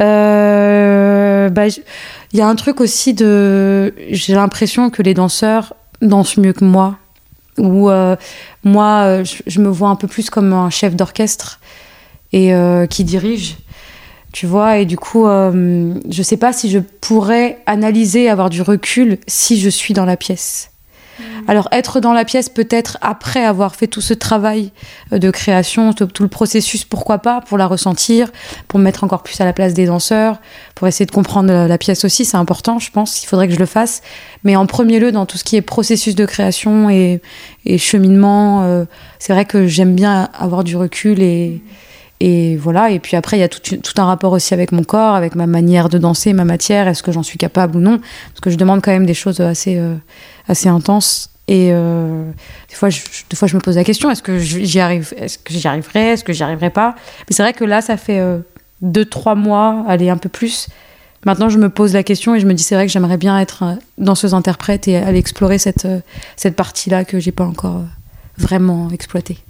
Euh, bah, il y a un truc aussi de. J'ai l'impression que les danseurs dansent mieux que moi. Ou euh, moi, je, me vois un peu plus comme un chef d'orchestre et qui dirige tu vois et du coup je sais pas si je pourrais analyser avoir du recul si je suis dans la pièce. Alors être dans la pièce peut-être après avoir fait tout ce travail euh, de création, tout, le processus, pourquoi pas, pour la ressentir, pour me mettre encore plus à la place des danseurs, pour essayer de comprendre la pièce aussi, c'est important, je pense, il faudrait que je le fasse. Mais en premier lieu, dans tout ce qui est processus de création et, cheminement, euh, c'est vrai que j'aime bien avoir du recul et... Et voilà, et puis après, il y a tout, un rapport aussi avec mon corps, avec ma manière de danser, ma matière, est-ce que j'en suis capable ou non? Parce que je demande quand même des choses assez, euh, assez intenses. Et euh, des, fois, je, des fois, je me pose la question est-ce que j'y arrive Est-ce que j'y arriverai Est-ce que j'y arriverai pas? Mais c'est vrai que là, ça fait euh, deux, trois mois, allez, un peu plus. Maintenant, je me pose la question et je me dis c'est vrai que j'aimerais bien être danseuse interprète et aller explorer cette, cette partie-là que j'ai pas encore vraiment exploitée.